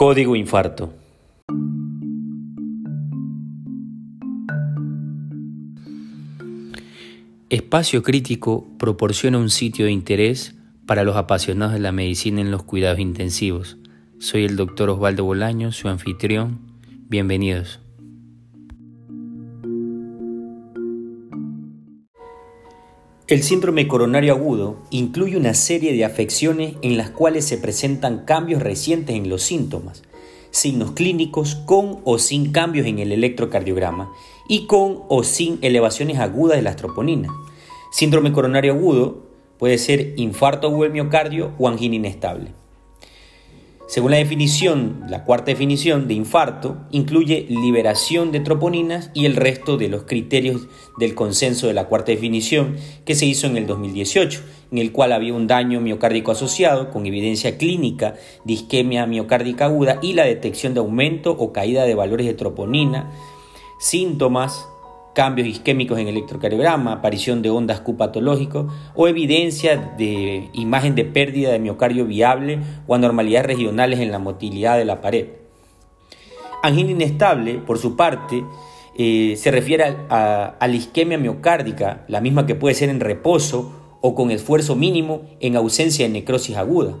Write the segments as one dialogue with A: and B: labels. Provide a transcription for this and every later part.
A: Código infarto. Espacio Crítico proporciona un sitio de interés para los apasionados de la medicina en los cuidados intensivos. Soy el doctor Osvaldo Bolaño, su anfitrión. Bienvenidos. El síndrome coronario agudo incluye una serie de afecciones en las cuales se presentan cambios recientes en los síntomas, signos clínicos con o sin cambios en el electrocardiograma y con o sin elevaciones agudas de la troponina. Síndrome coronario agudo puede ser infarto agudo del miocardio o angina inestable. Según la definición, la cuarta definición de infarto, incluye liberación de troponinas y el resto de los criterios del consenso de la cuarta definición que se hizo en el 2018, en el cual había un daño miocárdico asociado con evidencia clínica de isquemia miocárdica aguda y la detección de aumento o caída de valores de troponina, síntomas, cambios isquémicos en electrocardiograma, aparición de ondas Q patológicos o evidencia de imagen de pérdida de miocardio viable o anormalidades regionales en la motilidad de la pared. Angina inestable, por su parte, eh, se refiere a, a la isquemia miocárdica, la misma que puede ser en reposo o con esfuerzo mínimo en ausencia de necrosis aguda.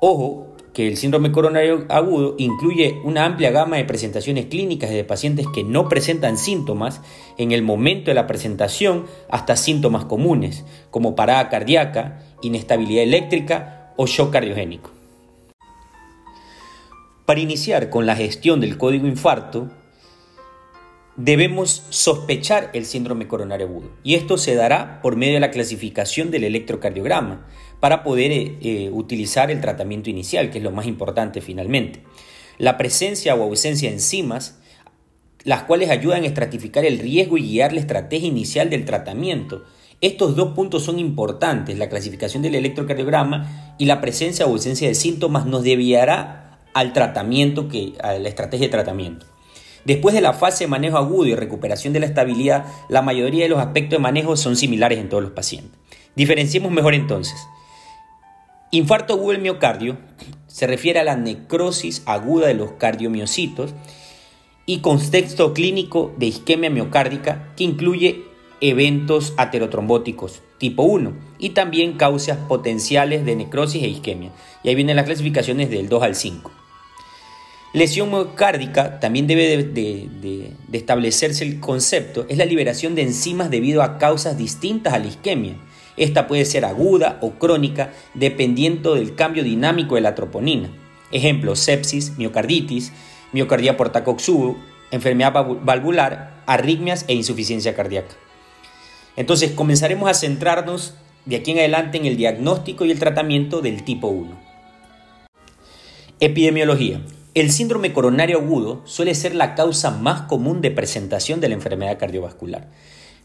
A: Ojo, que el síndrome coronario agudo incluye una amplia gama de presentaciones clínicas de pacientes que no presentan síntomas en el momento de la presentación hasta síntomas comunes, como parada cardíaca, inestabilidad eléctrica o shock cardiogénico. Para iniciar con la gestión del código infarto, debemos sospechar el síndrome coronario agudo y esto se dará por medio de la clasificación del electrocardiograma para poder eh, eh, utilizar el tratamiento inicial, que es lo más importante finalmente. La presencia o ausencia de enzimas, las cuales ayudan a estratificar el riesgo y guiar la estrategia inicial del tratamiento. Estos dos puntos son importantes, la clasificación del electrocardiograma y la presencia o ausencia de síntomas nos desviará al tratamiento, que, a la estrategia de tratamiento. Después de la fase de manejo agudo y recuperación de la estabilidad, la mayoría de los aspectos de manejo son similares en todos los pacientes. Diferenciemos mejor entonces. Infarto agudo del miocardio se refiere a la necrosis aguda de los cardiomiocitos y contexto clínico de isquemia miocárdica que incluye eventos aterotrombóticos tipo 1 y también causas potenciales de necrosis e isquemia. Y ahí vienen las clasificaciones del 2 al 5. Lesión miocárdica, también debe de, establecerse el concepto, es la liberación de enzimas debido a causas distintas a la isquemia. Esta puede ser aguda o crónica dependiendo del cambio dinámico de la troponina. Ejemplo, sepsis, miocarditis, miocardía por tacoxudo, enfermedad valvular, arritmias e insuficiencia cardíaca. Entonces comenzaremos a centrarnos de aquí en adelante en el diagnóstico y el tratamiento del tipo 1. Epidemiología. El síndrome coronario agudo suele ser la causa más común de presentación de la enfermedad cardiovascular.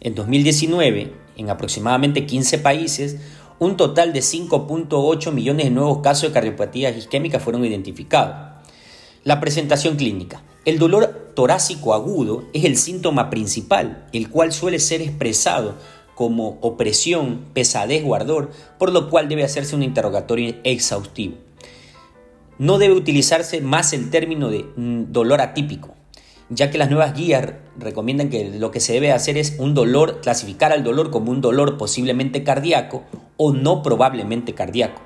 A: En 2019, en aproximadamente 15 países, un total de 5.8 millones de nuevos casos de cardiopatías isquémicas fueron identificados. La presentación clínica. El dolor torácico agudo es el síntoma principal, el cual suele ser expresado como opresión, pesadez o ardor, por lo cual debe hacerse un interrogatorio exhaustivo. No debe utilizarse más el término de mm, dolor atípico, ya que las nuevas guías recomiendan que lo que se debe hacer es un dolor, clasificar al dolor como un dolor posiblemente cardíaco o no probablemente cardíaco.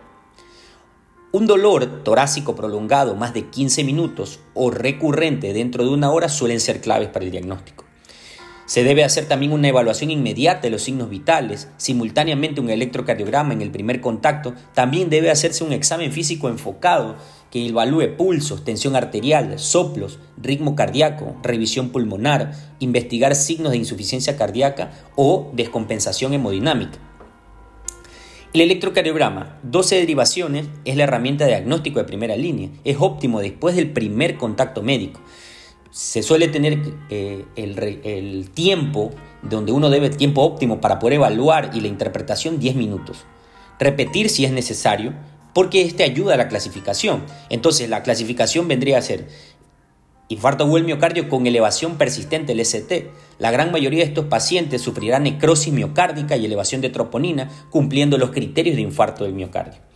A: Un dolor torácico prolongado más de 15 minutos o recurrente dentro de una hora suelen ser claves para el diagnóstico. Se debe hacer también una evaluación inmediata de los signos vitales, simultáneamente un electrocardiograma en el primer contacto, también debe hacerse un examen físico enfocado que evalúe pulsos, tensión arterial, soplos, ritmo cardíaco, revisión pulmonar, investigar signos de insuficiencia cardíaca o descompensación hemodinámica. El electrocardiograma, 12 derivaciones, es la herramienta de diagnóstico de primera línea. Es óptimo después del primer contacto médico. Se suele tener eh, el, tiempo donde uno debe tiempo óptimo para poder evaluar y la interpretación 10 minutos. Repetir si es necesario, porque este ayuda a la clasificación. Entonces, la clasificación vendría a ser infarto agudo del miocardio con elevación persistente del ST. La gran mayoría de estos pacientes sufrirán necrosis miocárdica y elevación de troponina, cumpliendo los criterios de infarto del miocardio.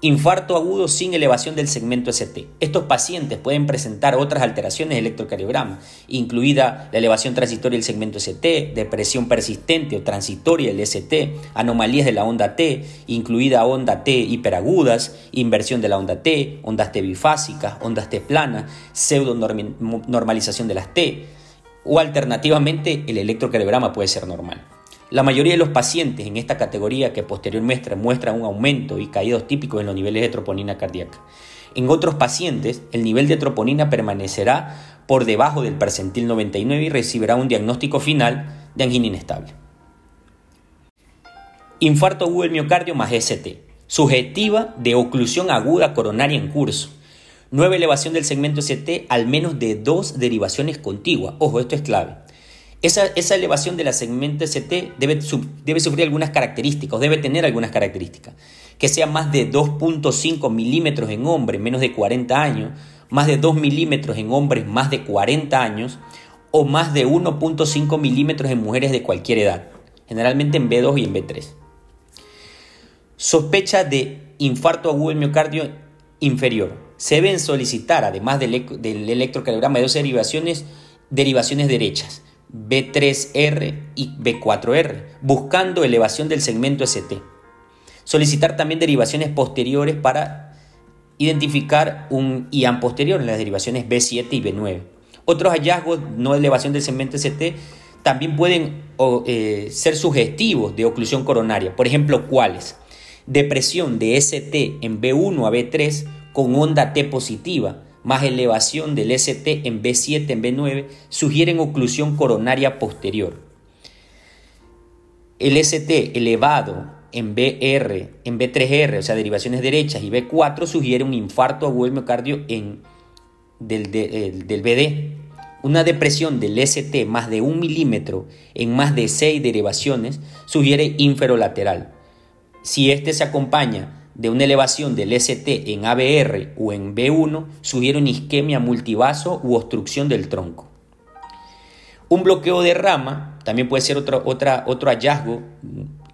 A: Infarto agudo sin elevación del segmento ST. Estos pacientes pueden presentar otras alteraciones del electrocardiograma, incluida la elevación transitoria del segmento ST, depresión persistente o transitoria del ST, anomalías de la onda T, incluida onda T hiperagudas, inversión de la onda T, ondas T bifásicas, ondas T planas, pseudo normalización de las T, o alternativamente el electrocardiograma puede ser normal. La mayoría de los pacientes en esta categoría que posteriormente muestran un aumento y caídos típicos en los niveles de troponina cardíaca. En otros pacientes, el nivel de troponina permanecerá por debajo del percentil 99 y recibirá un diagnóstico final de angina inestable. Infarto agudo del miocardio más ST. Subjetiva de oclusión aguda coronaria en curso. Nueva elevación del segmento ST al menos de dos derivaciones contiguas. Ojo, esto es clave. Esa, elevación de la segmento ST debe, debe sufrir algunas características, debe tener algunas características. Que sea más de 2.5 milímetros en hombres menos de 40 años, más de 2 milímetros en hombres más de 40 años o más de 1.5 milímetros en mujeres de cualquier edad, generalmente en B2 y en B3. Sospecha de infarto agudo del miocardio inferior. Se deben solicitar, además del, del electrocardiograma de dos derivaciones, derivaciones derechas B3R y B4R, buscando elevación del segmento ST. Solicitar también derivaciones posteriores para identificar un IAM posterior en las derivaciones B7 y B9. Otros hallazgos no de elevación del segmento ST también pueden eh, ser sugestivos de oclusión coronaria. Por ejemplo, ¿cuáles? Depresión de ST en B1 a B3 con onda T positiva, más elevación del ST en B7 en B9 sugieren oclusión coronaria posterior. El ST elevado en BR, en B3R, o sea, derivaciones derechas, y B4 sugiere un infarto agudo del en, del, del BD. Una depresión del ST más de un milímetro en más de 6 derivaciones sugiere inferolateral. Si este se acompaña de una elevación del ST en ABR o en B1 sugiere una isquemia multivaso u obstrucción del tronco. Un bloqueo de rama también puede ser otro, otro hallazgo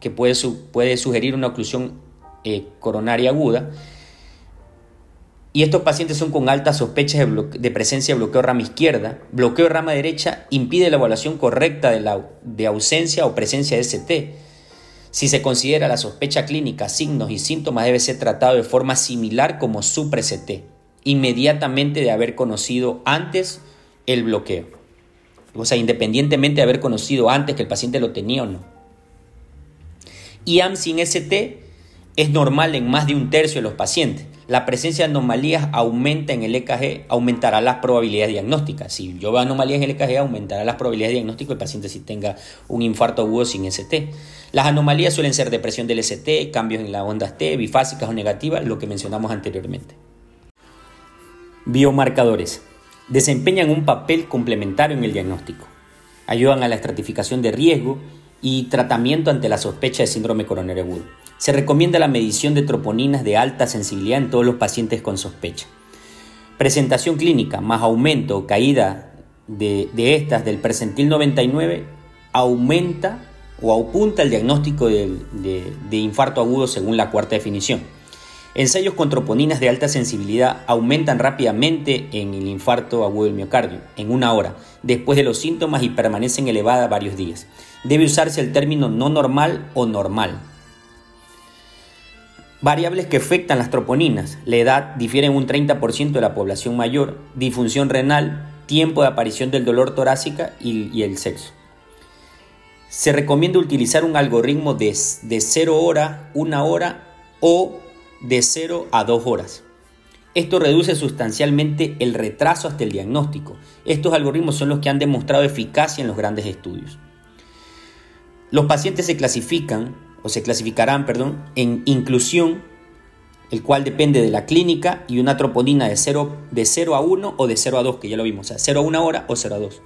A: que puede, puede, sugerir una oclusión eh, coronaria aguda. Y estos pacientes son con altas sospechas de, de, presencia de bloqueo de rama izquierda. Bloqueo de rama derecha impide la evaluación correcta de, la, de ausencia o presencia de ST si se considera la sospecha clínica, signos y síntomas debe ser tratado de forma similar como su ct inmediatamente de haber conocido antes el bloqueo. O sea, independientemente de haber conocido antes que el paciente lo tenía o no. IAM sin ST es normal en más de un tercio de los pacientes. La presencia de anomalías aumenta en el EKG, aumentará las probabilidades diagnósticas. Si yo veo anomalías en el EKG, aumentará las probabilidades diagnósticas del paciente si tenga un infarto agudo sin ST. Las anomalías suelen ser depresión del ST, cambios en las ondas T, bifásicas o negativas, lo que mencionamos anteriormente. Biomarcadores. Desempeñan un papel complementario en el diagnóstico. Ayudan a la estratificación de riesgo y tratamiento ante la sospecha de síndrome coronario agudo. Se recomienda la medición de troponinas de alta sensibilidad en todos los pacientes con sospecha. Presentación clínica más aumento o caída de, de estas del percentil 99 aumenta o apunta el diagnóstico de, infarto agudo según la cuarta definición. Ensayos con troponinas de alta sensibilidad aumentan rápidamente en el infarto agudo del miocardio, en una hora, después de los síntomas y permanecen elevadas varios días. Debe usarse el término no normal o normal. Variables que afectan las troponinas. La edad difiere en un 30% de la población mayor, disfunción renal, tiempo de aparición del dolor torácica y el sexo se recomienda utilizar un algoritmo de, de 0 hora, 1 hora o de 0 a 2 horas. Esto reduce sustancialmente el retraso hasta el diagnóstico. Estos algoritmos son los que han demostrado eficacia en los grandes estudios. Los pacientes se clasifican o se clasificarán, perdón, en inclusión, el cual depende de la clínica y una troponina de 0, de 0 a 1 o de 0 a 2, que ya lo vimos, o sea, 0 a 1 hora o 0 a 2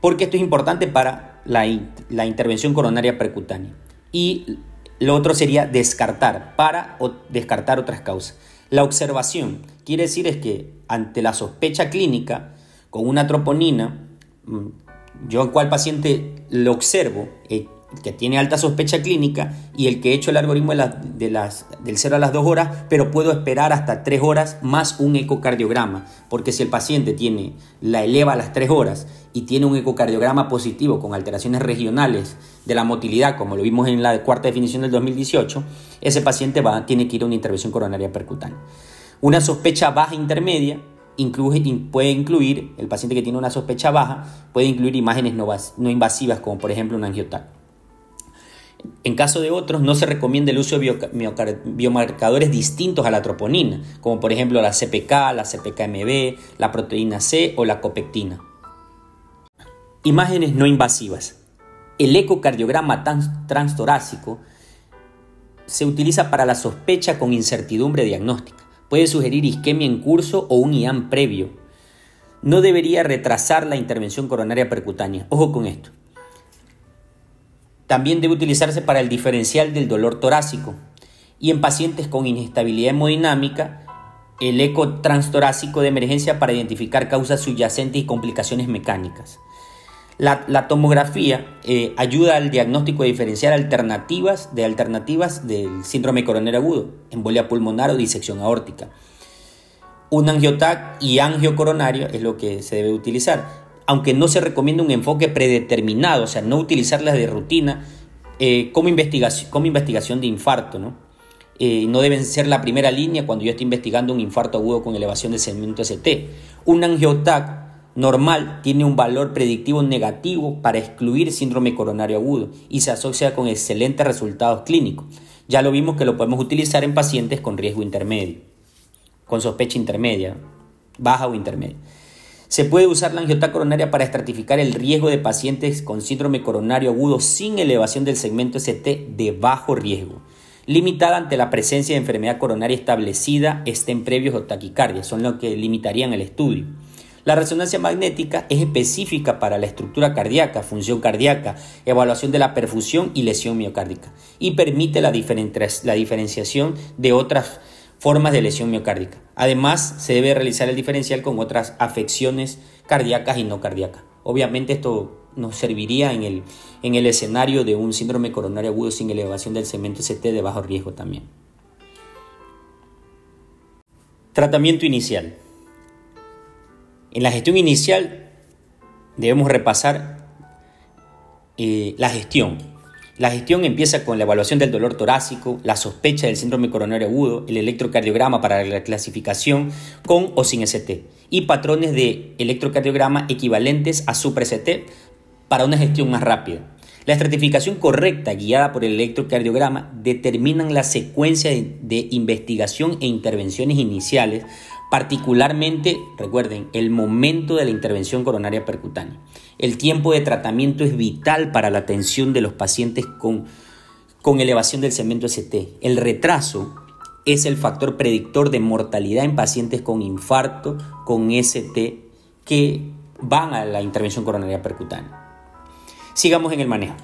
A: porque esto es importante para la, intervención coronaria percutánea. Y lo otro sería descartar, para o descartar otras causas. La observación quiere decir es que ante la sospecha clínica, con una troponina, mm, yo en cual paciente lo observo, eh, que tiene alta sospecha clínica y el que he hecho el algoritmo de, las, del 0 a las 2 horas, pero puedo esperar hasta 3 horas más un ecocardiograma, porque si el paciente tiene, la eleva a las 3 horas y tiene un ecocardiograma positivo con alteraciones regionales de la motilidad, como lo vimos en la cuarta definición del 2018, ese paciente va, tiene que ir a una intervención coronaria percutánea. Una sospecha baja intermedia puede incluir, el paciente que tiene una sospecha baja, puede incluir imágenes no, no invasivas, como por ejemplo un angiotac. En caso de otros, no se recomienda el uso de biomarcadores distintos a la troponina, como por ejemplo la CPK, la CPKMB, la proteína C o la copectina. Imágenes no invasivas. El ecocardiograma transtorácico se utiliza para la sospecha con incertidumbre diagnóstica. Puede sugerir isquemia en curso o un IAM previo. No debería retrasar la intervención coronaria percutánea. Ojo con esto. También debe utilizarse para el diferencial del dolor torácico y en pacientes con inestabilidad hemodinámica, el eco transtorácico de emergencia para identificar causas subyacentes y complicaciones mecánicas. La, tomografía eh, ayuda al diagnóstico de diferenciar alternativas de alternativas del síndrome coronario agudo, embolia pulmonar o disección aórtica. Un angiotac y angiocoronario es lo que se debe utilizar aunque no se recomienda un enfoque predeterminado, o sea, no utilizarlas de rutina eh, como, investigación, como investigación de infarto, ¿no? Eh, no deben ser la primera línea cuando yo estoy investigando un infarto agudo con elevación de segmento ST. Un angiotac normal tiene un valor predictivo negativo para excluir síndrome coronario agudo y se asocia con excelentes resultados clínicos. Ya lo vimos que lo podemos utilizar en pacientes con riesgo intermedio, con sospecha intermedia, baja o intermedia. Se puede usar la angiota coronaria para estratificar el riesgo de pacientes con síndrome coronario agudo sin elevación del segmento ST de bajo riesgo, limitada ante la presencia de enfermedad coronaria establecida, estén previos o taquicardia, son lo que limitarían el estudio. La resonancia magnética es específica para la estructura cardíaca, función cardíaca, evaluación de la perfusión y lesión miocárdica y permite la, la diferenciación de otras formas de lesión miocárdica. Además, se debe realizar el diferencial con otras afecciones cardíacas y no cardíacas. Obviamente esto nos serviría en el, en el escenario de un síndrome coronario agudo sin elevación del segmento ST de bajo riesgo también. Tratamiento inicial. En la gestión inicial debemos repasar eh, la gestión, la gestión empieza con la evaluación del dolor torácico, la sospecha del síndrome coronario agudo, el electrocardiograma para la clasificación con o sin ST y patrones de electrocardiograma equivalentes a supra-ST para una gestión más rápida. La estratificación correcta guiada por el electrocardiograma determinan la secuencia de investigación e intervenciones iniciales particularmente, recuerden, el momento de la intervención coronaria percutánea. El tiempo de tratamiento es vital para la atención de los pacientes con, con elevación del segmento ST. El retraso es el factor predictor de mortalidad en pacientes con infarto, con ST, que van a la intervención coronaria percutánea. Sigamos en el manejo.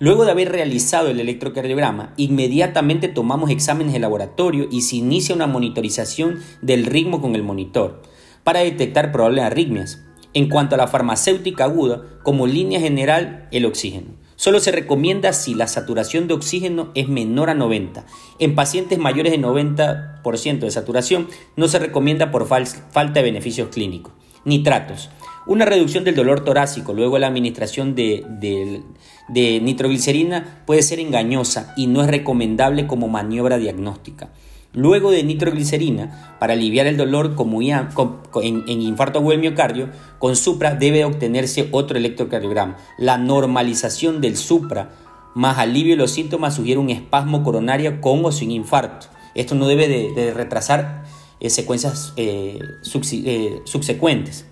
A: Luego de haber realizado el electrocardiograma, inmediatamente tomamos exámenes de laboratorio y se inicia una monitorización del ritmo con el monitor para detectar probables arritmias. En cuanto a la farmacéutica aguda, como línea general, el oxígeno. Solo se recomienda si la saturación de oxígeno es menor a 90. En pacientes mayores de 90% de saturación no se recomienda por falta de beneficios clínicos. Nitratos. Una reducción del dolor torácico luego de la administración de, nitroglicerina puede ser engañosa y no es recomendable como maniobra diagnóstica. Luego de nitroglicerina, para aliviar el dolor como en, infarto agudo del miocardio, con supra debe obtenerse otro electrocardiograma. La normalización del supra más alivio de los síntomas sugiere un espasmo coronario con o sin infarto. Esto no debe de, retrasar eh, secuencias eh, eh, subsecuentes.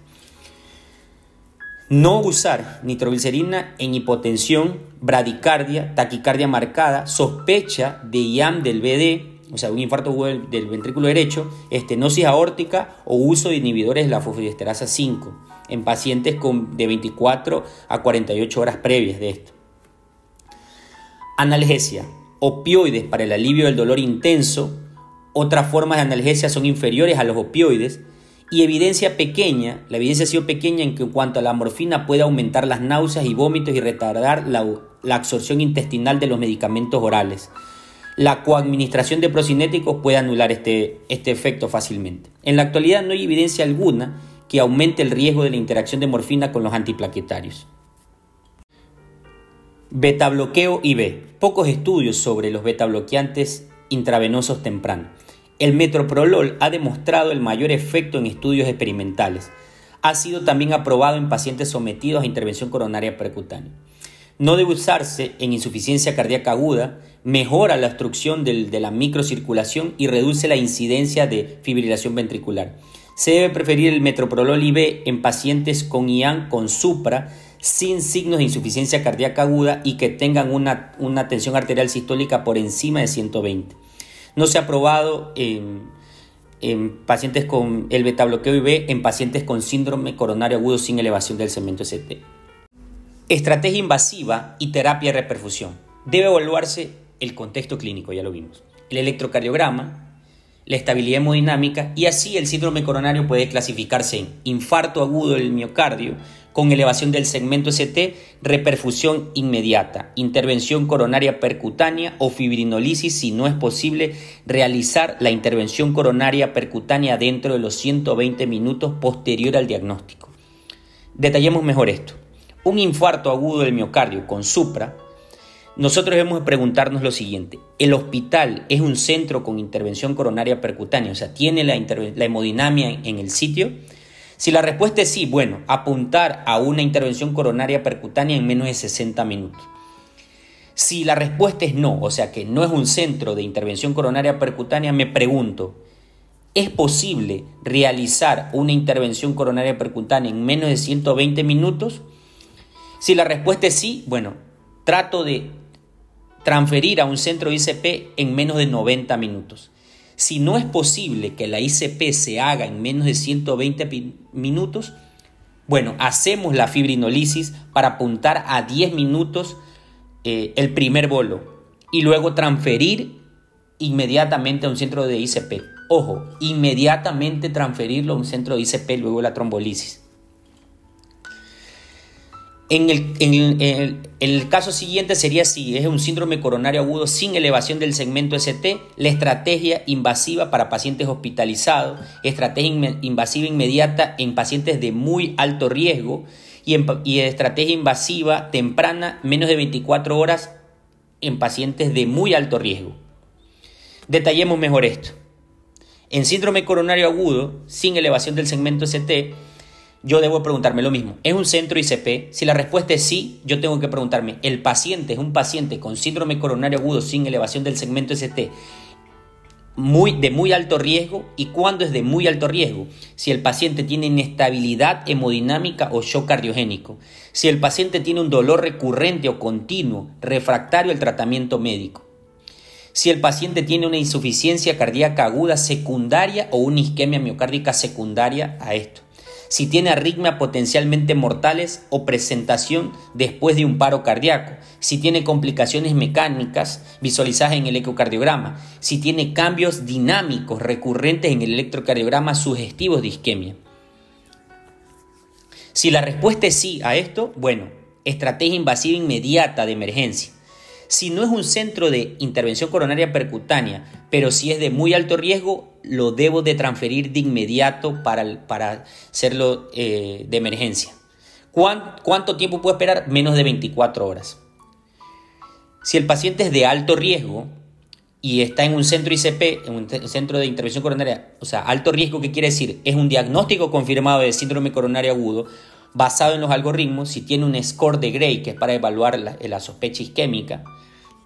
A: No usar nitroglicerina en hipotensión, bradicardia, taquicardia marcada, sospecha de IAM del BD, o sea, un infarto del ventrículo derecho, estenosis aórtica o uso de inhibidores de la fosfodiesterasa 5 en pacientes con de 24 a 48 horas previas de esto. Analgesia. Opioides para el alivio del dolor intenso. Otras formas de analgesia son inferiores a los opioides y evidencia pequeña, la evidencia ha sido pequeña en que en cuanto a la morfina puede aumentar las náuseas y vómitos y retardar la, absorción intestinal de los medicamentos orales. La coadministración de procinéticos puede anular este, este efecto fácilmente. En la actualidad no hay evidencia alguna que aumente el riesgo de la interacción de morfina con los antiplaquetarios. Betabloqueo IV. Pocos estudios sobre los betabloqueantes intravenosos tempranos. El metoprolol ha demostrado el mayor efecto en estudios experimentales. Ha sido también aprobado en pacientes sometidos a intervención coronaria percutánea. No debe usarse en insuficiencia cardíaca aguda, mejora la obstrucción de la microcirculación y reduce la incidencia de fibrilación ventricular. Se debe preferir el metoprolol IV en pacientes con IAN con supra sin signos de insuficiencia cardíaca aguda y que tengan una, una tensión arterial sistólica por encima de 120. No se ha probado en, pacientes con el betabloqueo IV en pacientes con síndrome coronario agudo sin elevación del segmento ST. Estrategia invasiva y terapia de reperfusión. Debe evaluarse el contexto clínico, ya lo vimos. El electrocardiograma, la estabilidad hemodinámica y así el síndrome coronario puede clasificarse en infarto agudo del miocardio con elevación del segmento ST, reperfusión inmediata, intervención coronaria percutánea o fibrinolisis si no es posible realizar la intervención coronaria percutánea dentro de los 120 minutos posterior al diagnóstico. Detallemos mejor esto. Un infarto agudo del miocardio con supra nosotros debemos preguntarnos lo siguiente, ¿el hospital es un centro con intervención coronaria percutánea? O sea, ¿tiene la, la hemodinamia en el sitio? Si la respuesta es sí, bueno, apuntar a una intervención coronaria percutánea en menos de 60 minutos. Si la respuesta es no, o sea que no es un centro de intervención coronaria percutánea, me pregunto, ¿es posible realizar una intervención coronaria percutánea en menos de 120 minutos? Si la respuesta es sí, bueno, trato de transferir a un centro ICP en menos de 90 minutos. Si no es posible que la ICP se haga en menos de 120 minutos, bueno, hacemos la fibrinolisis para apuntar a 10 minutos eh, el primer bolo y luego transferir inmediatamente a un centro de ICP. Ojo, inmediatamente transferirlo a un centro de ICP luego la trombolisis. En el, caso siguiente sería si es un síndrome coronario agudo sin elevación del segmento ST, la estrategia invasiva para pacientes hospitalizados, estrategia invasiva inmediata en pacientes de muy alto riesgo y, y estrategia invasiva temprana menos de 24 horas en pacientes de muy alto riesgo. Detallemos mejor esto. En síndrome coronario agudo sin elevación del segmento ST, yo debo preguntarme lo mismo. ¿Es un centro ICP? Si la respuesta es sí, yo tengo que preguntarme, ¿el paciente es un paciente con síndrome coronario agudo sin elevación del segmento ST muy, de muy alto riesgo y cuándo es de muy alto riesgo? Si el paciente tiene inestabilidad hemodinámica o shock cardiogénico. Si el paciente tiene un dolor recurrente o continuo, refractario al tratamiento médico si el paciente tiene una insuficiencia cardíaca aguda secundaria o una isquemia miocárdica secundaria a esto si tiene arritmia potencialmente mortales o presentación después de un paro cardíaco, si tiene complicaciones mecánicas visualizadas en el ecocardiograma, si tiene cambios dinámicos recurrentes en el electrocardiograma sugestivos de isquemia. Si la respuesta es sí a esto, bueno, estrategia invasiva inmediata de emergencia. Si no es un centro de intervención coronaria percutánea, pero si es de muy alto riesgo, lo debo de transferir de inmediato para, para hacerlo eh, de emergencia. ¿Cuánto tiempo puedo esperar? Menos de 24 horas. Si el paciente es de alto riesgo y está en un centro ICP, en un centro de intervención coronaria, o sea, alto riesgo, ¿qué quiere decir? Es un diagnóstico confirmado de síndrome coronario agudo basado en los algoritmos, si tiene un score de Gray, que es para evaluar la, sospecha isquémica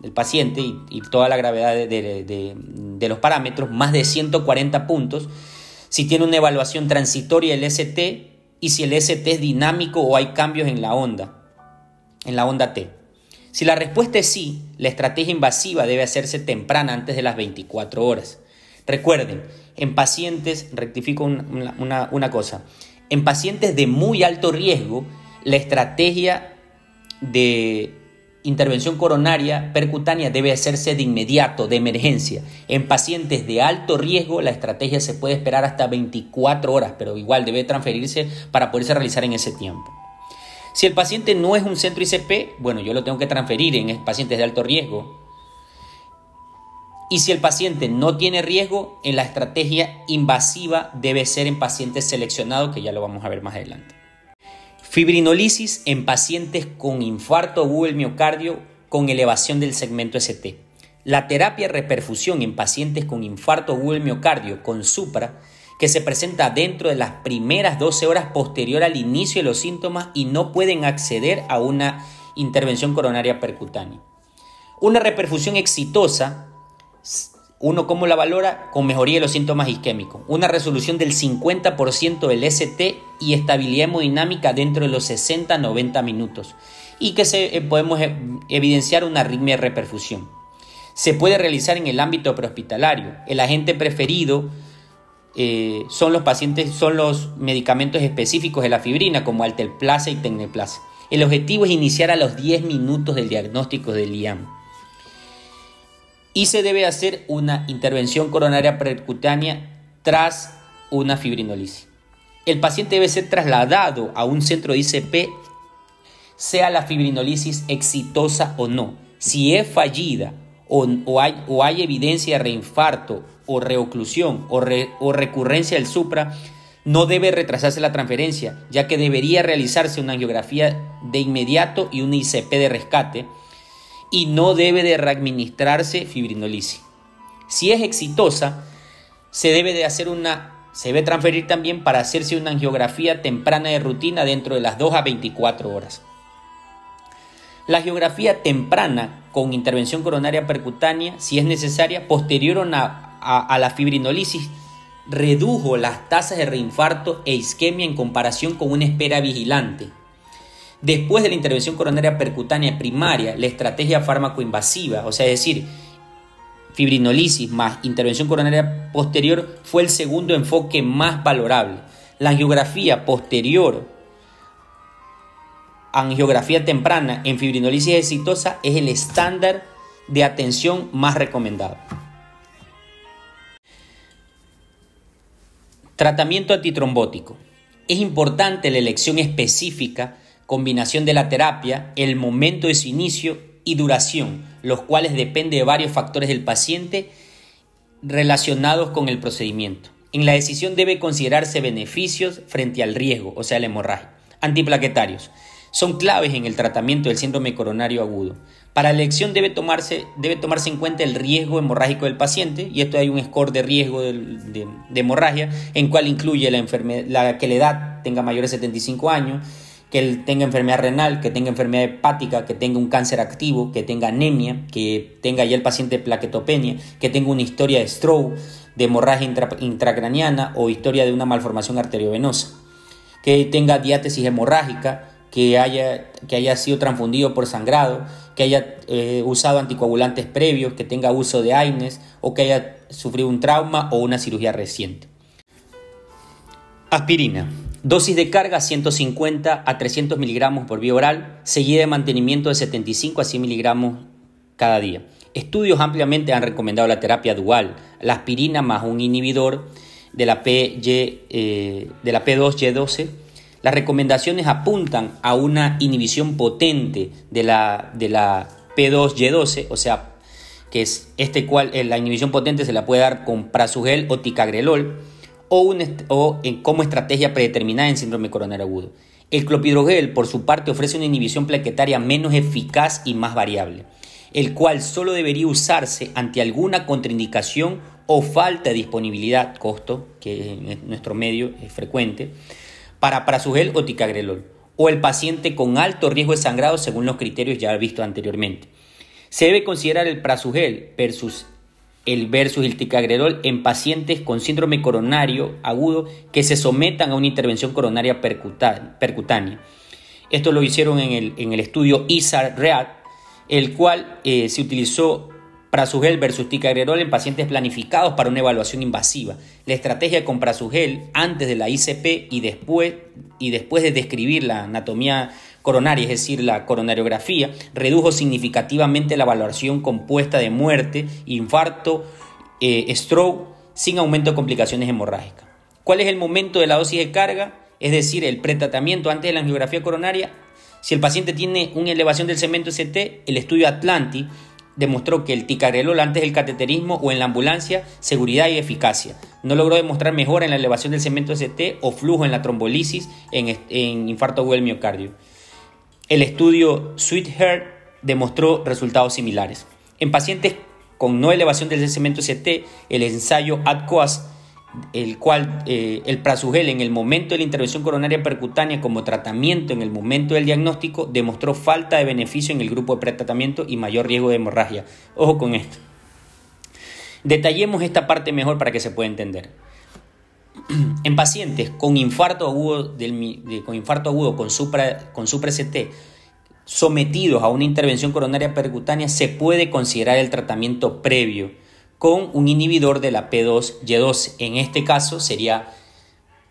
A: del paciente y, toda la gravedad de, los parámetros, más de 140 puntos, si tiene una evaluación transitoria del ST y si el ST es dinámico o hay cambios en la onda, en la onda T. Si la respuesta es sí, la estrategia invasiva debe hacerse temprana antes de las 24 horas. Recuerden, en pacientes, rectifico una cosa, en pacientes de muy alto riesgo, la estrategia de intervención coronaria percutánea debe hacerse de inmediato, de emergencia. En pacientes de alto riesgo, la estrategia se puede esperar hasta 24 horas, pero igual debe transferirse para poderse realizar en ese tiempo. Si el paciente no es un centro ICP, bueno, yo lo tengo que transferir en pacientes de alto riesgo. Y si el paciente no tiene riesgo, en la estrategia invasiva debe ser en pacientes seleccionados, que ya lo vamos a ver más adelante. Fibrinolisis en pacientes con infarto agudo del miocardio con elevación del segmento ST. La terapia reperfusión en pacientes con infarto agudo del miocardio con supra que se presenta dentro de las primeras 12 horas posterior al inicio de los síntomas y no pueden acceder a una intervención coronaria percutánea. Una reperfusión exitosa, uno cómo la valora con mejoría de los síntomas isquémicos, una resolución del 50% del ST y estabilidad hemodinámica dentro de los 60-90 minutos y que se, eh, podemos eh, evidenciar una arritmia de reperfusión. Se puede realizar en el ámbito prehospitalario. El agente preferido eh, son los pacientes, son los medicamentos específicos de la fibrina, como Altelplaza y Tecneplaza. El objetivo es iniciar a los 10 minutos del diagnóstico del IAM. Y se debe hacer una intervención coronaria percutánea tras una fibrinolisis. El paciente debe ser trasladado a un centro de ICP, sea la fibrinolisis exitosa o no. Si es fallida o, hay, o hay evidencia de reinfarto o reoclusión o, o recurrencia del supra, no debe retrasarse la transferencia, ya que debería realizarse una angiografía de inmediato y una ICP de rescate, y no debe de readministrarse fibrinolisis. Si es exitosa, se debe de hacer una se debe transferir también para hacerse una angiografía temprana de rutina dentro de las 2 a 24 horas. La geografía temprana con intervención coronaria percutánea, si es necesaria, posterior a, la fibrinolisis, redujo las tasas de reinfarto e isquemia en comparación con una espera vigilante. Después de la intervención coronaria percutánea primaria, la estrategia fármaco-invasiva, o sea, es decir, fibrinolisis más intervención coronaria posterior, fue el segundo enfoque más valorable. La angiografía posterior angiografía temprana en fibrinolisis exitosa es el estándar de atención más recomendado. Tratamiento antitrombótico. Es importante la elección específica, combinación de la terapia, el momento de su inicio y duración, los cuales dependen de varios factores del paciente relacionados con el procedimiento. En la decisión debe considerarse beneficios frente al riesgo, o sea, la hemorragia. Antiplaquetarios son claves en el tratamiento del síndrome coronario agudo. Para la elección debe tomarse, debe tomarse en cuenta el riesgo hemorrágico del paciente, y esto hay un score de riesgo de, hemorragia, en cual incluye la, enfermedad, la que la edad tenga mayor de 75 años, que él tenga enfermedad renal, que tenga enfermedad hepática, que tenga un cáncer activo, que tenga anemia, que tenga ya el paciente plaquetopenia, que tenga una historia de stroke, de hemorragia intracraniana o historia de una malformación arteriovenosa, que tenga diátesis hemorrágica, que haya, que haya sido transfundido por sangrado, que haya eh, usado anticoagulantes previos, que tenga uso de AINES o que haya sufrido un trauma o una cirugía reciente. Aspirina. Dosis de carga 150 a 300 miligramos por vía oral, seguida de mantenimiento de 75 a 100 miligramos cada día. Estudios ampliamente han recomendado la terapia dual, la aspirina más un inhibidor de la, eh, de la P2Y12 las recomendaciones apuntan a una inhibición potente de la, de la P2Y12, o sea, que es este cual eh, la inhibición potente se la puede dar con prasugel o ticagrelol o, en, como estrategia predeterminada en síndrome coronario agudo. El clopidogrel, por su parte, ofrece una inhibición plaquetaria menos eficaz y más variable, el cual solo debería usarse ante alguna contraindicación o falta de disponibilidad, costo, que en nuestro medio es frecuente, para prasugel o ticagrelol, o el paciente con alto riesgo de sangrado según los criterios ya vistos anteriormente. Se debe considerar el prasugel versus el versus el ticagrelol en pacientes con síndrome coronario agudo que se sometan a una intervención coronaria percutánea. Esto lo hicieron en el, en el estudio ISAR-READ, el cual eh, se utilizó Prasugel versus ticagrelol en pacientes planificados para una evaluación invasiva. La estrategia con Prasugel antes de la ICP y después, y después de describir la anatomía coronaria, es decir, la coronariografía, redujo significativamente la valoración compuesta de muerte, infarto, eh, stroke, sin aumento de complicaciones hemorrágicas. ¿Cuál es el momento de la dosis de carga? Es decir, el pretratamiento antes de la angiografía coronaria Si el paciente tiene una elevación del segmento ST, el estudio Atlanti demostró que el ticagrelol antes del cateterismo o en la ambulancia, seguridad y eficacia. No logró demostrar mejora en la elevación del segmento ST o flujo en la trombolisis en, en infarto agudo del miocardio. El estudio Sweetheart demostró resultados similares. En pacientes con no elevación del segmento ST, el ensayo ADCOAS el cual eh, el prasugel en el momento de la intervención coronaria percutánea como tratamiento en el momento del diagnóstico demostró falta de beneficio en el grupo de pretratamiento y mayor riesgo de hemorragia. Ojo con esto. Detallemos esta parte mejor para que se pueda entender. En pacientes con infarto agudo, con, infarto agudo con, supra, con supra-ST sometidos a una intervención coronaria percutánea se puede considerar el tratamiento previo con un inhibidor de la P2Y2. En este caso sería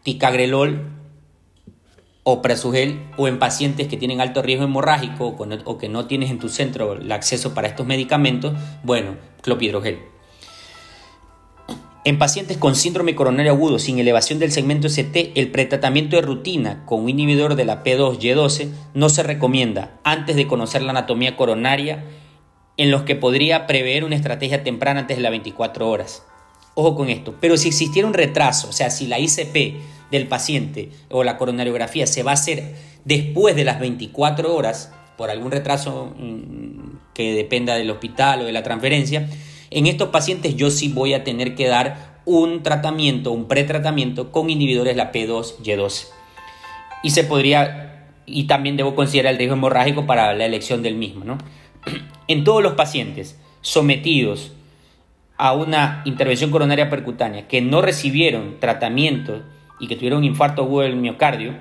A: ticagrelol o presugel o en pacientes que tienen alto riesgo hemorrágico o que no tienes en tu centro el acceso para estos medicamentos, bueno, clopidogrel. En pacientes con síndrome coronario agudo sin elevación del segmento ST, el pretratamiento de rutina con un inhibidor de la P2Y12 no se recomienda antes de conocer la anatomía coronaria en los que podría prever una estrategia temprana antes de las 24 horas. Ojo con esto, pero si existiera un retraso, o sea, si la ICP del paciente o la coronariografía se va a hacer después de las 24 horas, por algún retraso mm, que dependa del hospital o de la transferencia, en estos pacientes yo sí voy a tener que dar un tratamiento, un pretratamiento con inhibidores de la P2Y12. Y se podría, y también debo considerar el riesgo hemorrágico para la elección del mismo, ¿no? en todos los pacientes sometidos a una intervención coronaria percutánea que no recibieron tratamiento y que tuvieron un infarto agudo del miocardio,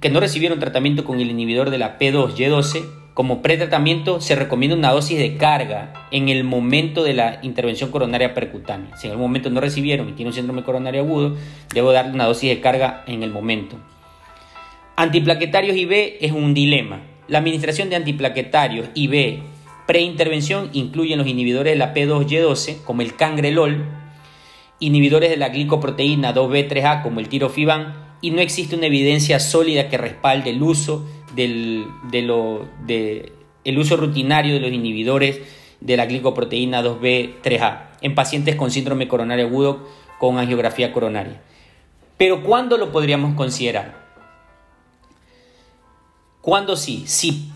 A: que no recibieron tratamiento con el inhibidor de la P2Y12, como pretratamiento se recomienda una dosis de carga en el momento de la intervención coronaria percutánea. Si en algún momento no recibieron y tienen un síndrome coronario agudo, debo darle una dosis de carga en el momento. Antiplaquetarios IB es un dilema. La administración de antiplaquetarios IB preintervención incluyen los inhibidores de la P2Y12 como el cangrelol, inhibidores de la glicoproteína 2B3A como el tirofiban y no existe una evidencia sólida que respalde el uso, del, de el uso rutinario de los inhibidores de la glicoproteína 2B3A en pacientes con síndrome coronario agudo con angiografía coronaria. Pero ¿cuándo lo podríamos considerar? ¿Cuándo sí? Si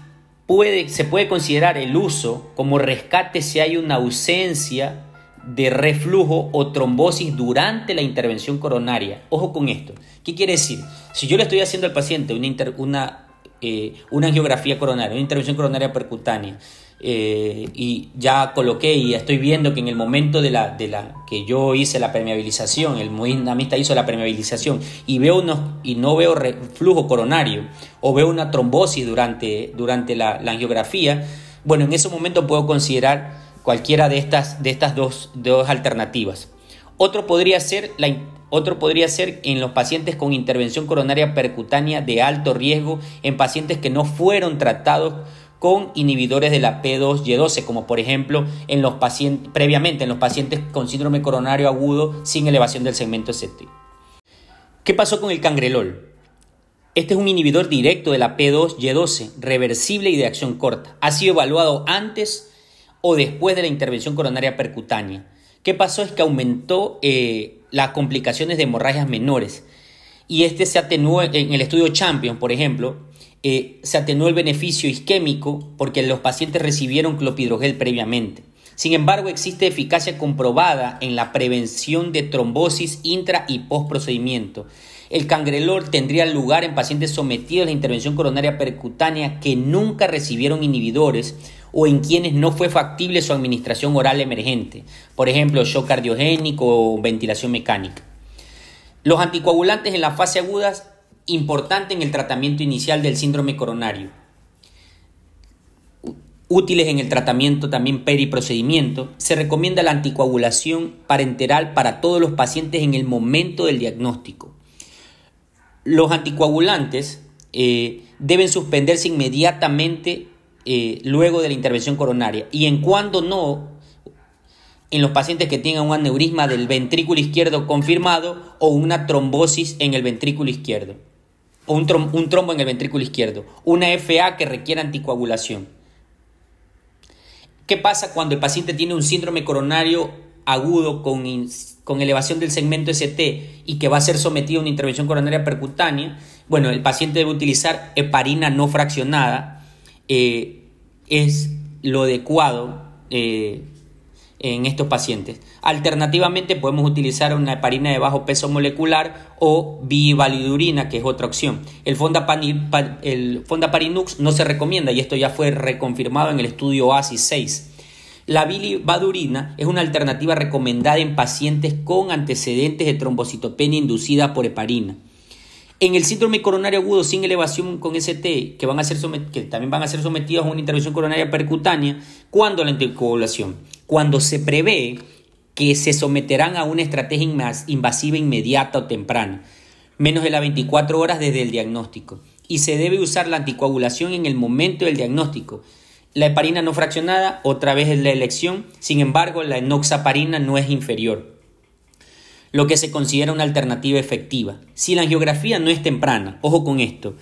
A: puede, se puede considerar el uso como rescate si hay una ausencia de reflujo o trombosis durante la intervención coronaria. Ojo con esto. ¿Qué quiere decir? Si yo le estoy haciendo al paciente una, una, eh, una angiografía coronaria, una intervención coronaria percutánea, eh, y ya coloqué y estoy viendo que en el momento de la, de la que yo hice la permeabilización, el dinamista hizo la permeabilización y veo unos, y no veo flujo coronario o veo una trombosis durante, durante la, angiografía, bueno, en ese momento puedo considerar cualquiera de estas, de estas dos, dos alternativas. Otro podría, ser la, otro podría ser en los pacientes con intervención coronaria percutánea de alto riesgo, en pacientes que no fueron tratados con inhibidores de la P2Y12, como por ejemplo en los pacientes, previamente en los pacientes con síndrome coronario agudo sin elevación del segmento ST. ¿Qué pasó con el cangrelol? Este es un inhibidor directo de la P2Y12, reversible y de acción corta. Ha sido evaluado antes o después de la intervención coronaria percutánea. ¿Qué pasó? Es que aumentó eh, las complicaciones de hemorragias menores. Y este se atenuó en el estudio Champion, por ejemplo, eh, se atenuó el beneficio isquémico porque los pacientes recibieron clopidogrel previamente. Sin embargo, existe eficacia comprobada en la prevención de trombosis intra y post procedimiento. El cangrelol tendría lugar en pacientes sometidos a la intervención coronaria percutánea que nunca recibieron inhibidores o en quienes no fue factible su administración oral emergente, por ejemplo, shock cardiogénico o ventilación mecánica. Los anticoagulantes en la fase aguda importante en el tratamiento inicial del síndrome coronario. Útiles en el tratamiento también periprocedimiento, se recomienda la anticoagulación parenteral para todos los pacientes en el momento del diagnóstico. Los anticoagulantes eh, deben suspenderse inmediatamente eh, luego de la intervención coronaria y en cuando no, en los pacientes que tengan un aneurisma del ventrículo izquierdo confirmado o una trombosis en el ventrículo izquierdo. o un, trombo en el ventrículo izquierdo, una FA que requiere anticoagulación. ¿Qué pasa cuando el paciente tiene un síndrome coronario agudo con, con, elevación del segmento ST y que va a ser sometido a una intervención coronaria percutánea? Bueno, el paciente debe utilizar heparina no fraccionada. Eh, es lo adecuado eh, en estos pacientes. Alternativamente podemos utilizar una heparina de bajo peso molecular o bivalidurina, que es otra opción. El, el fondaparinux no se recomienda y esto ya fue reconfirmado en el estudio OASIS 6. La bilivadurina es una alternativa recomendada en pacientes con antecedentes de trombocitopenia inducida por heparina. En el síndrome coronario agudo sin elevación con ST, que, van a ser que también van a ser sometidos a una intervención coronaria percutánea, ¿cuándo la anticoagulación? Cuando se prevé que se someterán a una estrategia invasiva inmediata o temprana, menos de las 24 horas desde el diagnóstico. Y se debe usar la anticoagulación en el momento del diagnóstico. La heparina no fraccionada, otra vez es la elección, sin embargo, la enoxaparina no es inferior lo que se considera una alternativa efectiva. Si la angiografía no es temprana, ojo con esto,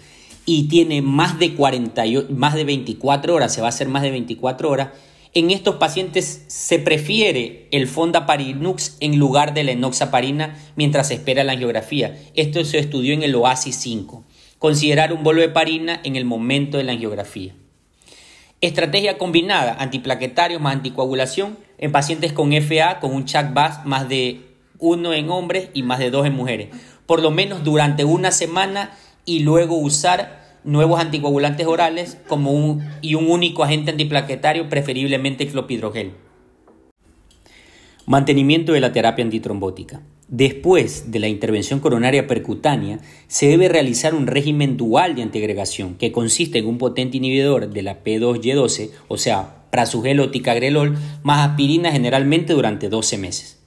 A: y tiene más de, 40, más de 24 horas, se va a hacer más de 24 horas, en estos pacientes se prefiere el fondaparinux en lugar de la enoxaparina mientras se espera la angiografía. Esto se estudió en el OASIS 5. Considerar un bolo de parina en el momento de la angiografía. Estrategia combinada, antiplaquetarios más anticoagulación en pacientes con FA con un CHAC-BAS más de uno en hombres y más de dos en mujeres, por lo menos durante una semana y luego usar nuevos anticoagulantes orales como un, y un único agente antiplaquetario, preferiblemente clopidrogel. Mantenimiento de la terapia antitrombótica. Después de la intervención coronaria percutánea, se debe realizar un régimen dual de antiagregación que consiste en un potente inhibidor de la P2Y12, o sea, prasugel o ticagrelol, más aspirina generalmente durante 12 meses.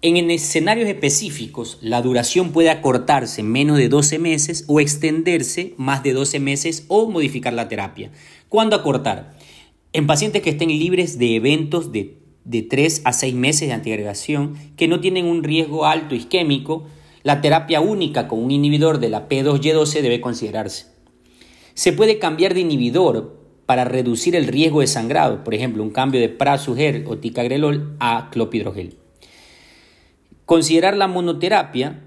A: En escenarios específicos, la duración puede acortarse menos de 12 meses o extenderse más de 12 meses o modificar la terapia. ¿Cuándo acortar? En pacientes que estén libres de eventos de, de 3 a 6 meses de antiagregación, que no tienen un riesgo alto isquémico, la terapia única con un inhibidor de la P2Y12 debe considerarse. Se puede cambiar de inhibidor para reducir el riesgo de sangrado, por ejemplo, un cambio de prasuger o ticagrelol a clopidrogel. Considerar la monoterapia,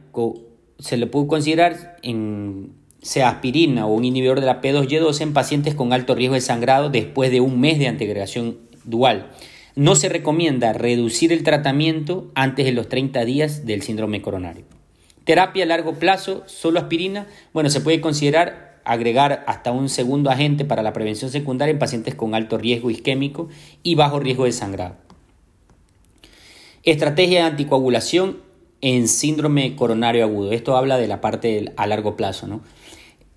A: se le puede considerar en sea aspirina o un inhibidor de la P2Y12 en pacientes con alto riesgo de sangrado después de un mes de antiagregación dual. No se recomienda reducir el tratamiento antes de los 30 días del síndrome coronario. Terapia a largo plazo, solo aspirina. Bueno, se puede considerar agregar hasta un segundo agente para la prevención secundaria en pacientes con alto riesgo isquémico y bajo riesgo de sangrado. Estrategia de anticoagulación en síndrome coronario agudo. Esto habla de la parte a largo plazo. ¿no?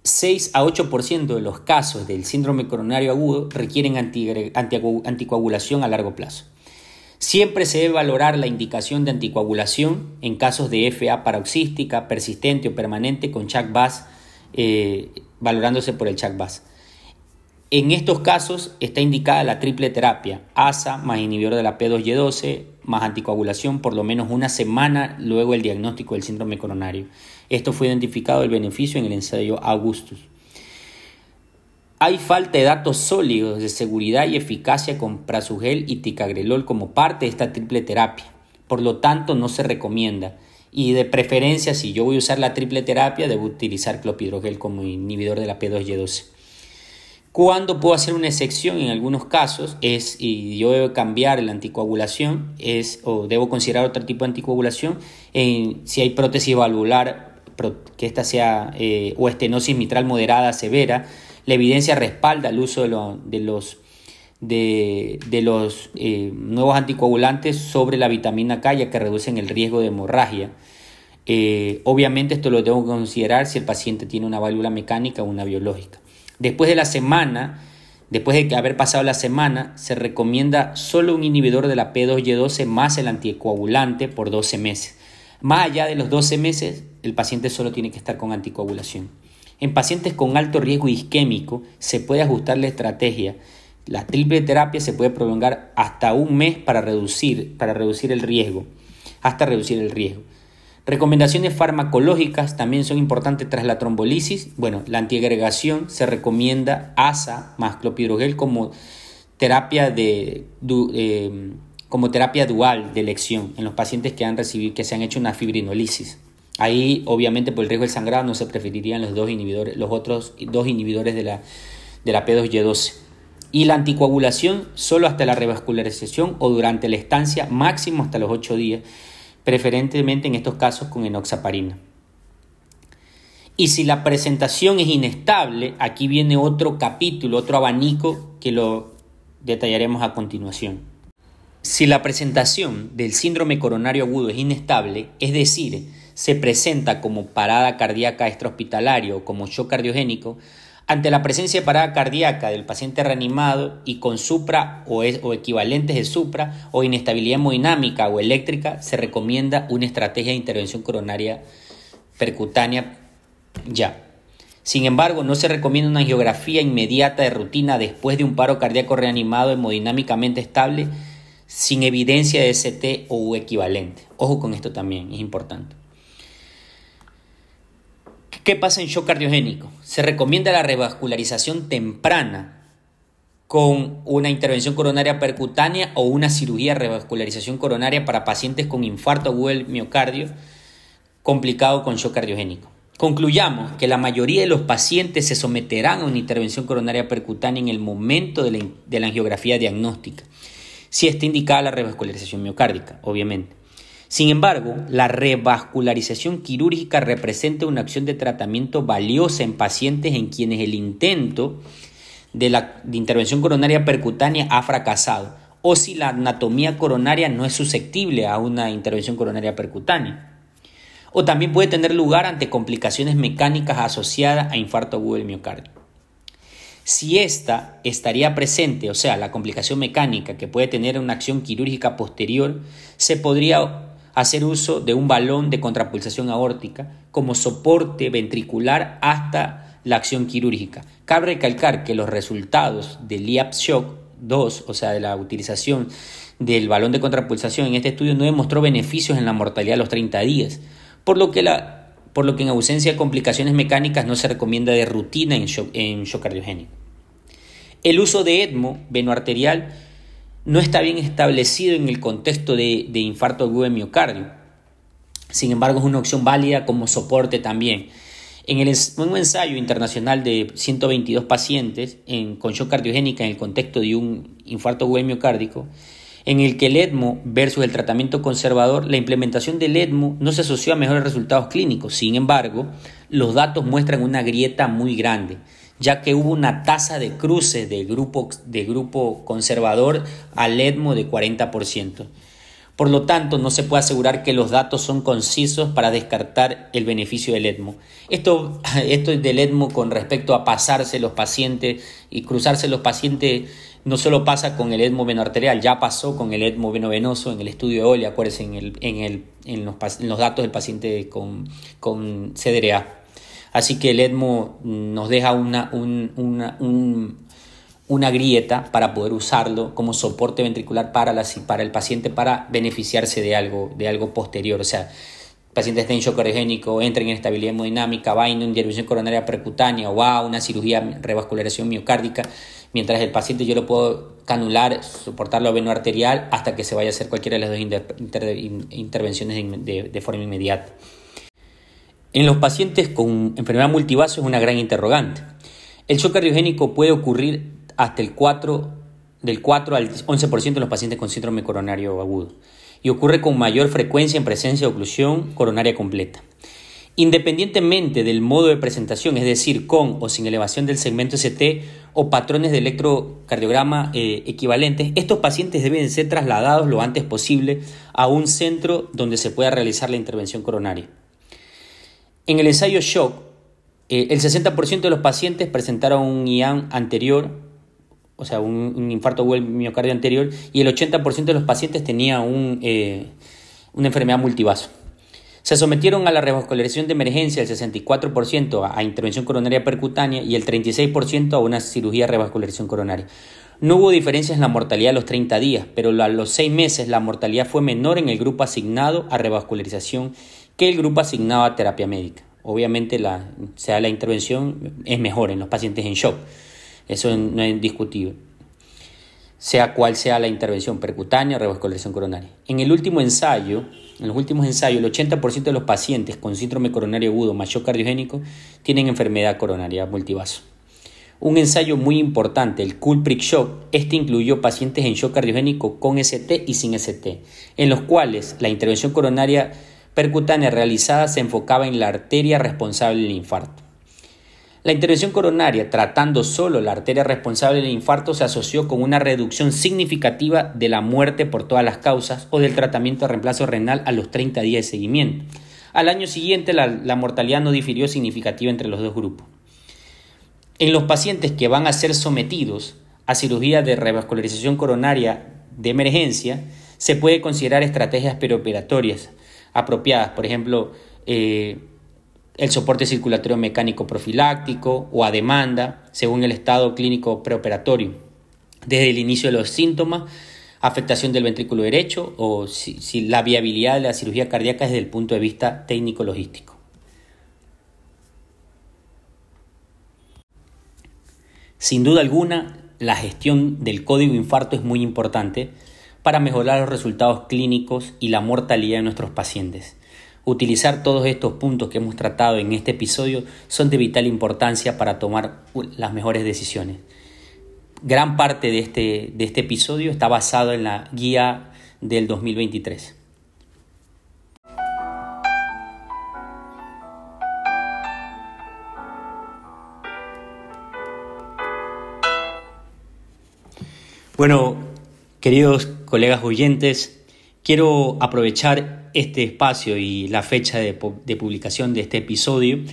A: 6 a 8% de los casos del síndrome coronario agudo requieren anticoagulación a largo plazo. Siempre se debe valorar la indicación de anticoagulación en casos de FA paroxística, persistente o permanente con CHAC-BAS, eh, valorándose por el CHAC-BAS. En estos casos está indicada la triple terapia, ASA más inhibidor de la P2Y12 más anticoagulación por lo menos una semana luego del diagnóstico del síndrome coronario. Esto fue identificado el beneficio en el ensayo Augustus. Hay falta de datos sólidos de seguridad y eficacia con prasugel y ticagrelol como parte de esta triple terapia. Por lo tanto, no se recomienda. Y de preferencia, si yo voy a usar la triple terapia, debo utilizar clopidrogel como inhibidor de la P2Y12. Cuando puedo hacer una excepción en algunos casos es, y yo debo cambiar la anticoagulación, es, o debo considerar otro tipo de anticoagulación, si hay prótesis valvular, que esta sea, eh, o estenosis mitral moderada, severa, la evidencia respalda el uso de, los, de, los eh, nuevos anticoagulantes sobre la vitamina K, ya que reducen el riesgo de hemorragia. Eh, obviamente esto lo tengo que considerar si el paciente tiene una válvula mecánica o una biológica. Después de la semana, después de haber pasado la semana, se recomienda solo un inhibidor de la P2Y12 más el anticoagulante por 12 meses. Más allá de los 12 meses, el paciente solo tiene que estar con anticoagulación. En pacientes con alto riesgo isquémico se puede ajustar la estrategia. La triple terapia se puede prolongar hasta un mes para reducir, para reducir el riesgo, hasta reducir el riesgo. Recomendaciones farmacológicas también son importantes tras la trombolisis. Bueno, la antiagregación se recomienda ASA más clopidogrel como terapia de, eh, como terapia dual de elección en los pacientes que han recibido que se han hecho una fibrinolisis. Ahí, obviamente, por el riesgo del sangrado no se preferirían los dos inhibidores, los otros dos inhibidores de la, de la P2Y12. Y la anticoagulación solo hasta la revascularización o durante la estancia, máximo hasta los 8 días preferentemente en estos casos con enoxaparina. Y si la presentación es inestable, aquí viene otro capítulo, otro abanico que lo detallaremos a continuación. Si la presentación del síndrome coronario agudo es inestable, es decir, se presenta como parada cardíaca extrahospitalaria o como shock cardiogénico, ante la presencia de parada cardíaca del paciente reanimado y con supra o, equivalentes de supra o inestabilidad hemodinámica o eléctrica, se recomienda una estrategia de intervención coronaria percutánea ya. Sin embargo, no se recomienda una angiografía inmediata de rutina después de un paro cardíaco reanimado hemodinámicamente estable sin evidencia de ST o equivalente. Ojo con esto también, es importante. ¿Qué pasa en shock cardiogénico? Se recomienda la revascularización temprana con una intervención coronaria percutánea o una cirugía de revascularización coronaria para pacientes con infarto agudo del miocardio complicado con shock cardiogénico. Concluyamos que la mayoría de los pacientes se someterán a una intervención coronaria percutánea en el momento de la, de la angiografía diagnóstica, si está indicada la revascularización miocárdica, obviamente. Sin embargo, la revascularización quirúrgica representa una acción de tratamiento valiosa en pacientes en quienes el intento de la intervención coronaria percutánea ha fracasado o si la anatomía coronaria no es susceptible a una intervención coronaria percutánea. O también puede tener lugar ante complicaciones mecánicas asociadas a infarto agudo del miocardio. Si esta estaría presente, o sea, la complicación mecánica que puede tener una acción quirúrgica posterior, se podría hacer uso de un balón de contrapulsación aórtica como soporte ventricular hasta la acción quirúrgica. Cabe recalcar que los resultados del IAPS Shock 2, o sea, de la utilización del balón de contrapulsación en este estudio no demostró beneficios en la mortalidad a los 30 días, por lo que, la, por lo que en ausencia de complicaciones mecánicas no se recomienda de rutina en shock, en shock cardiogénico. El uso de ECMO venoarterial no está bien establecido en el contexto de, infarto agudo de miocardio. Sin embargo, es una opción válida como soporte también. En el, un ensayo internacional de 122 pacientes en, con shock cardiogénica en el contexto de un infarto agudo miocárdico, en el que el EDMO versus el tratamiento conservador, la implementación del EDMO no se asoció a mejores resultados clínicos. Sin embargo, los datos muestran una grieta muy grande ya que hubo una tasa de cruce de grupo, de grupo conservador al EDMO de 40%. Por lo tanto, no se puede asegurar que los datos son concisos para descartar el beneficio del EDMO. Esto, esto del EDMO con respecto a pasarse los pacientes y cruzarse los pacientes no solo pasa con el EDMO venoarterial, ya pasó con el EDMO venovenoso en el estudio de OLE, acuérdense, en, el, en, el, en los, datos del paciente con, con CDRA. Así que el EDMO nos deja una, una grieta para poder usarlo como soporte ventricular para, para el paciente para beneficiarse de algo, de algo posterior. O sea, el paciente está en shock cardiogénico, entra en inestabilidad hemodinámica, va una intervención coronaria percutánea o a una cirugía revascularización miocárdica, mientras el paciente yo lo puedo canular, soportarlo veno arterial hasta que se vaya a hacer cualquiera de las dos intervenciones de forma inmediata. En los pacientes con enfermedad multivasa es una gran interrogante. El shock cardiogénico puede ocurrir hasta el 4, del 4 al 11% de los pacientes con síndrome coronario agudo y ocurre con mayor frecuencia en presencia de oclusión coronaria completa. Independientemente del modo de presentación, es decir, con o sin elevación del segmento ST o patrones de electrocardiograma eh, equivalentes, estos pacientes deben ser trasladados lo antes posible a un centro donde se pueda realizar la intervención coronaria. En el ensayo SHOCK, eh, el 60% de los pacientes presentaron un IAM anterior, o sea, un, infarto o miocardio anterior, y el 80% de los pacientes tenía eh, una enfermedad multivaso. Se sometieron a la revascularización de emergencia el 64% a, intervención coronaria percutánea y el 36% a una cirugía de revascularización coronaria. No hubo diferencias en la mortalidad a los 30 días, pero a los 6 meses la mortalidad fue menor en el grupo asignado a revascularización que el grupo asignado a terapia médica. Obviamente la, sea la intervención es mejor en los pacientes en shock, eso no es discutible, sea cual sea la intervención percutánea o revascularización coronaria. En el último ensayo, en los últimos ensayos, el 80% de los pacientes con síndrome coronario agudo más shock cardiogénico tienen enfermedad coronaria multivaso. Un ensayo muy importante, el Culpric Shock, este incluyó pacientes en shock cardiogénico con ST y sin ST, en los cuales la intervención coronaria percutánea realizada se enfocaba en la arteria responsable del infarto. La intervención coronaria, tratando solo la arteria responsable del infarto, se asoció con una reducción significativa de la muerte por todas las causas o del tratamiento de reemplazo renal a los 30 días de seguimiento. Al año siguiente la, mortalidad no difirió significativa entre los dos grupos. En los pacientes que van a ser sometidos a cirugía de revascularización coronaria de emergencia, se puede considerar estrategias perioperatorias apropiadas, por ejemplo, eh, el soporte circulatorio mecánico profiláctico o a demanda, según el estado clínico preoperatorio, desde el inicio de los síntomas, afectación del ventrículo derecho o si, la viabilidad de la cirugía cardíaca desde el punto de vista técnico-logístico. Sin duda alguna, la gestión del código infarto es muy importante para mejorar los resultados clínicos y la mortalidad de nuestros pacientes. Utilizar todos estos puntos que hemos tratado en este episodio son de vital importancia para tomar las mejores decisiones. Gran parte de este, de este episodio está basado en la guía del 2023. Bueno, queridos colegas oyentes, quiero aprovechar este espacio y la fecha de, publicación de este episodio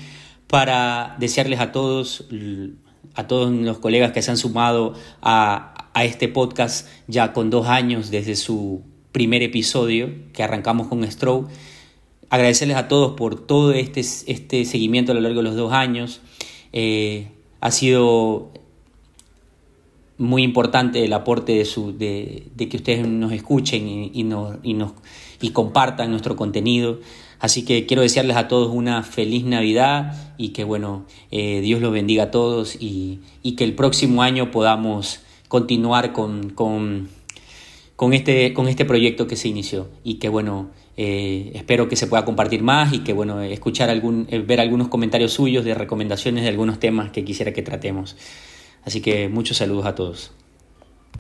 A: para desearles a todos, a todos los colegas que se han sumado a, este podcast ya con dos años desde su primer episodio que arrancamos con Stroke. Agradecerles a todos por todo este, este seguimiento a lo largo de los dos años. Eh, ha sido muy importante el aporte de, su, de, que ustedes nos escuchen y, nos, y, nos, y compartan nuestro contenido. Así que quiero desearles a todos una feliz Navidad y que bueno, eh, Dios los bendiga a todos y, que el próximo año podamos continuar con, con, con, este, con este proyecto que se inició y que bueno, eh, espero que se pueda compartir más y que bueno, escuchar algún, eh, ver algunos comentarios suyos de recomendaciones de algunos temas que quisiera que tratemos. Así que muchos saludos a todos.